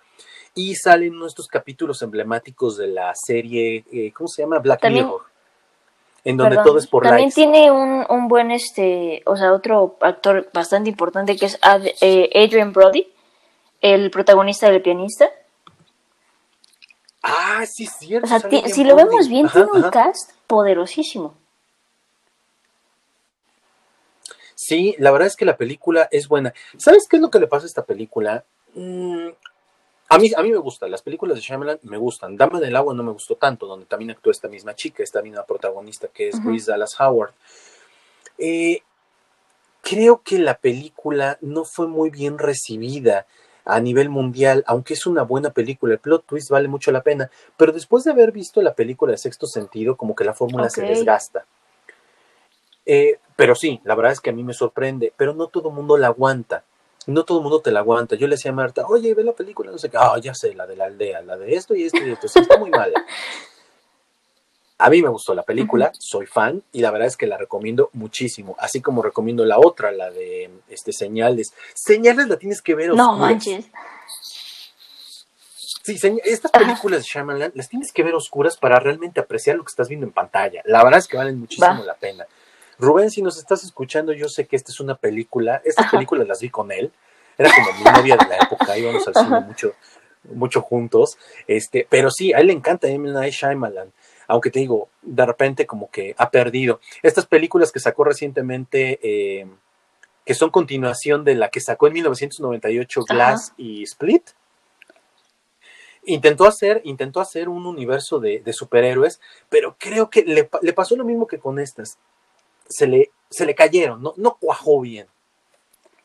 y salen en estos capítulos emblemáticos de la serie, eh, ¿cómo se llama? Black Mirror. En donde todo es por También tiene un, un, buen, este, o sea, otro actor bastante importante que es eh, Adrian Brody, el protagonista del pianista. Ah, sí, es cierto. O sea, si lo vemos bien, tiene un cast poderosísimo. Sí, la verdad es que la película es buena. ¿Sabes qué es lo que le pasa a esta película? Mm, a, mí, a mí me gusta, las películas de Shyamalan me gustan. Dama del agua no me gustó tanto, donde también actúa esta misma chica, esta misma protagonista que es Grace Dallas Howard. Eh, creo que la película no fue muy bien recibida a nivel mundial, aunque es una buena película, el plot twist vale mucho la pena, pero después de haber visto la película de Sexto Sentido, como que la fórmula se desgasta. Eh, pero sí, la verdad es que a mí me sorprende, pero no todo el mundo la aguanta. No todo el mundo te la aguanta. Yo le decía a Marta, oye, ve la película, no sé qué, ah, ya sé, la de la aldea, la de esto y esto y esto, sí, está muy mala. A mí me gustó la película, soy fan y la verdad es que la recomiendo muchísimo, así como recomiendo la otra, la de este Señales. Señales la tienes que ver oscuras. No manches. Sí, estas películas de Shyamalan las tienes que ver oscuras para realmente apreciar lo que estás viendo en pantalla. La verdad es que valen muchísimo la pena. Rubén, si nos estás escuchando, yo sé que esta es una película, estas películas las vi con él, era como mi novia de la época, íbamos al cine mucho, mucho juntos, este, pero sí, a él le encanta M. Night Shyamalan, aunque te digo, de repente como que ha perdido. Estas películas que sacó recientemente, eh, que son continuación de la que sacó en 1998 Glass y Split, intentó hacer, intentó hacer un universo de, superhéroes, pero creo que le, pasó lo mismo que con estas. Se le, se le cayeron, no, no cuajó bien.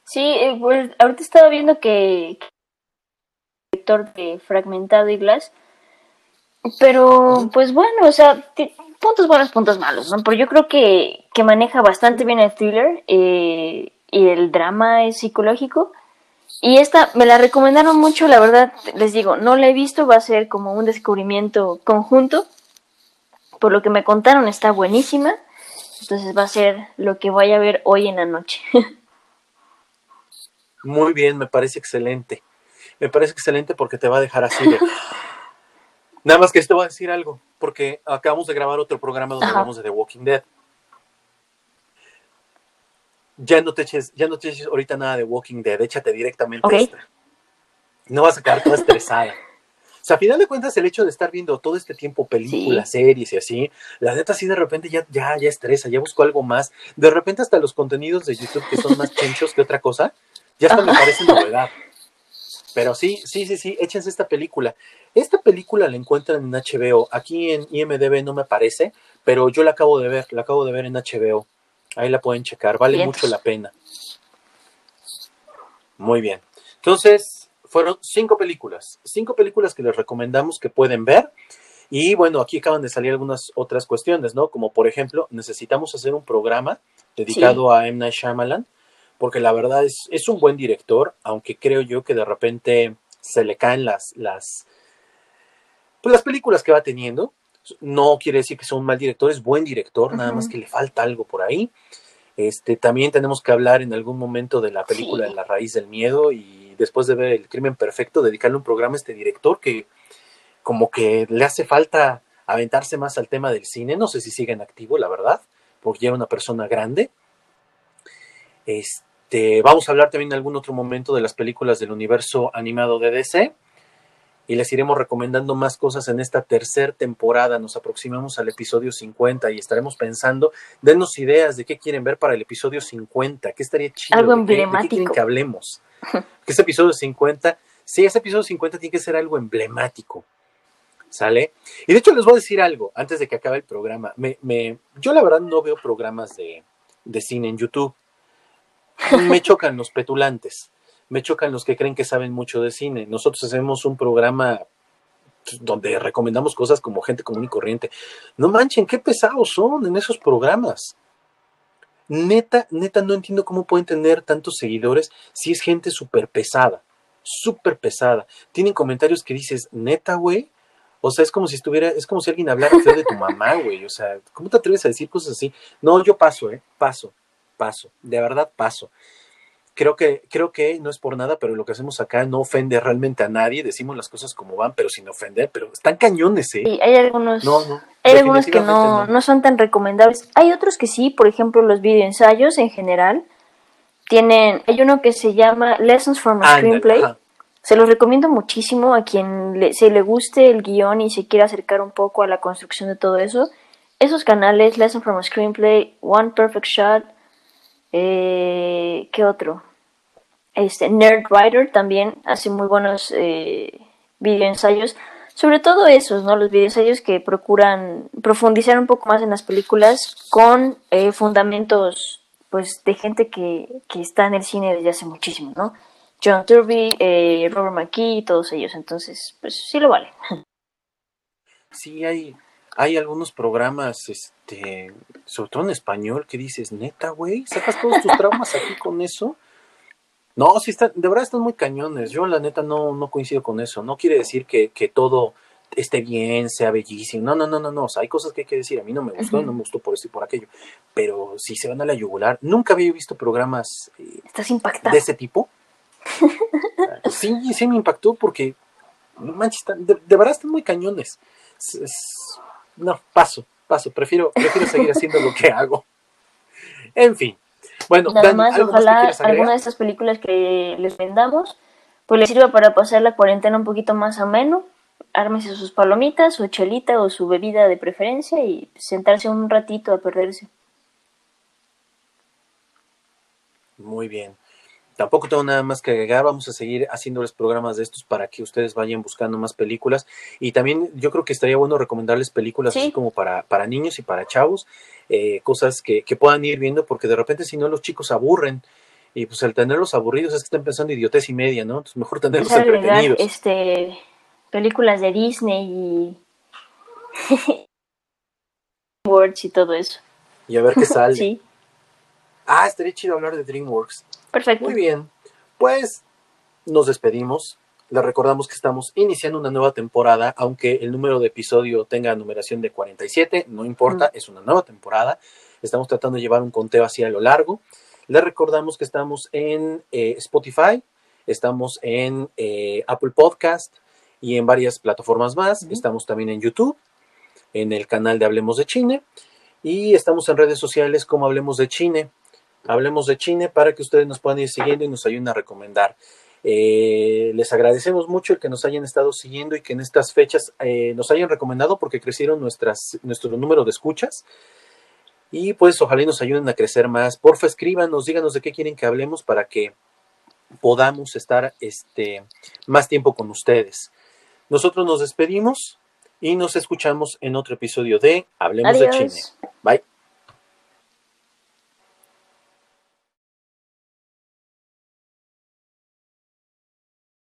Sí, eh, pues ahorita estaba viendo que el director de Fragmentado y Glass, pero pues bueno, o sea, puntos buenos, puntos malos, ¿no? Pero yo creo que, que maneja bastante bien el thriller eh, y el drama es psicológico y esta me la recomendaron mucho, la verdad, les digo, no la he visto, va a ser como un descubrimiento conjunto. Por lo que me contaron, está buenísima. Entonces va a ser lo que voy a ver hoy en la noche. Muy bien, me parece excelente. Me parece excelente porque te va a dejar así de... Nada más que te voy a decir algo, porque acabamos de grabar otro programa donde hablamos de The Walking Dead ya no te eches, ya no te eches ahorita nada de Walking Dead, échate directamente esta. No vas a quedar toda estresada. O sea, a final de cuentas, el hecho de estar viendo todo este tiempo películas, series y así, la neta sí de repente ya, ya, ya estresa, ya busco algo más. De repente hasta los contenidos de YouTube que son más chenchos que otra cosa, ya hasta me parecen novedad. Pero sí, sí, sí, sí, échense esta película. Esta película la encuentran en HBO. Aquí en IMDB no me parece, pero yo la acabo de ver, la acabo de ver en HBO. Ahí la pueden checar, vale mucho la pena. Muy bien. Entonces, fueron cinco películas, cinco películas que les recomendamos que pueden ver. Y bueno, aquí acaban de salir algunas otras cuestiones, ¿no? Como por ejemplo, necesitamos hacer un programa dedicado a M. Night Shyamalan, porque la verdad es, es un buen director, aunque creo yo que de repente se le caen las, las, pues las películas que va teniendo. No quiere decir que sea un mal director, es buen director, nada más que le falta algo por ahí. Este, también tenemos que hablar en algún momento de la película de La raíz del miedo y después de ver El crimen perfecto, dedicarle un programa a este director que como que le hace falta aventarse más al tema del cine. No sé si sigue en activo, la verdad, porque ya era una persona grande. Este, vamos a hablar también en algún otro momento de las películas del universo animado de DC y les iremos recomendando más cosas en esta tercera temporada. Nos aproximamos al episodio 50 y estaremos pensando, denos ideas de qué quieren ver para el episodio 50, qué estaría chido, algo de qué, quieren que hablemos. que ese episodio 50, sí, ese episodio 50 tiene que ser algo emblemático. ¿Sale? Y de hecho les voy a decir algo antes de que acabe el programa. Me, me, yo la verdad no veo programas de, de cine en YouTube. Me chocan los petulantes me chocan los que creen que saben mucho de cine. Nosotros hacemos un programa donde recomendamos cosas como gente común y corriente. No manchen, qué pesados son en esos programas. Neta, neta, no entiendo cómo pueden tener tantos seguidores si es gente súper pesada, súper pesada. Tienen comentarios que dices, neta, güey. O sea, es como si estuviera, es como si alguien hablara de tu mamá, güey. O sea, ¿cómo te atreves a decir cosas así? No, yo paso, ¿eh? Paso, paso. De verdad, paso creo que, creo que no es por nada, pero lo que hacemos acá no ofende realmente a nadie, decimos las cosas como van, pero sin ofender, pero están cañones, ¿eh? Sí, hay algunos, hay algunos que no, no, son tan recomendables. Hay otros que sí, por ejemplo, los videoensayos en general tienen, hay uno que se llama Lessons from a Screenplay. Se los recomiendo muchísimo a quien le, se le guste el guion y se quiera acercar un poco a la construcción de todo eso. Esos canales, Lessons from a Screenplay, One Perfect Shot, eh, ¿Qué otro? Este, Nerd Writer también hace muy buenos eh, videoensayos. Sobre todo esos, ¿no? Los videoensayos que procuran profundizar un poco más en las películas con eh, fundamentos, pues, de gente que, que, está en el cine desde hace muchísimo, ¿no? John Turby, eh, Robert McKee todos ellos. Entonces, pues, sí lo vale. Sí, hay, hay algunos programas, este, sobre todo en español, que dices, neta, güey, sacas todos tus traumas aquí con eso. No, sí, están, de verdad están muy cañones. Yo, la neta, no, no coincido con eso. No quiere decir que, que todo esté bien, sea bellísimo. No, no, no, no, no. O sea, hay cosas que hay que decir. A mí no me gustó, no me gustó por esto y por aquello. Pero si se van a la yugular, nunca había visto programas eh, Estás impactado. de ese tipo. sí, sí me impactó porque, manches, de, verdad están muy cañones. No, paso, paso. Prefiero, prefiero seguir haciendo lo que hago. En fin. Bueno, Nada más, ojalá alguna de estas películas que les vendamos pues les sirva para pasar la cuarentena un poquito más ameno. Ármese sus palomitas, su chelita o su bebida de preferencia y sentarse un ratito a perderse. Muy bien. Tampoco tengo nada más que agregar. Vamos a seguir haciéndoles programas de estos para que ustedes vayan buscando más películas. Y también yo creo que estaría bueno recomendarles películas así como para, para niños y para chavos. Eh, cosas que, que, puedan ir viendo, porque de repente si no los chicos aburren. Y pues al tenerlos aburridos es que están pensando idiotez y media, ¿no? Entonces mejor tenerlos entretenidos. Este, películas de Disney y Words y todo eso. Y a ver qué sale. sí. Ah, estaría chido hablar de DreamWorks. Perfecto. Muy bien. Pues nos despedimos. Les recordamos que estamos iniciando una nueva temporada, aunque el número de episodio tenga numeración de 47, no importa, es una nueva temporada. Estamos tratando de llevar un conteo así a lo largo. Les recordamos que estamos en eh, Spotify, estamos en eh, Apple Podcast y en varias plataformas más. Estamos también en YouTube, en el canal de Hablemos de Chine y estamos en redes sociales como Hablemos de Chine. Hablemos de Chine para que ustedes nos puedan ir siguiendo y nos ayuden a recomendar. Eh, les agradecemos mucho el que nos hayan estado siguiendo y que en estas fechas eh, nos hayan recomendado porque crecieron nuestras, nuestro número de escuchas. Y pues ojalá nos ayuden a crecer más. Porfa, escríbanos, díganos de qué quieren que hablemos para que podamos estar este, más tiempo con ustedes. Nosotros nos despedimos y nos escuchamos en otro episodio de Hablemos de Chine. Bye.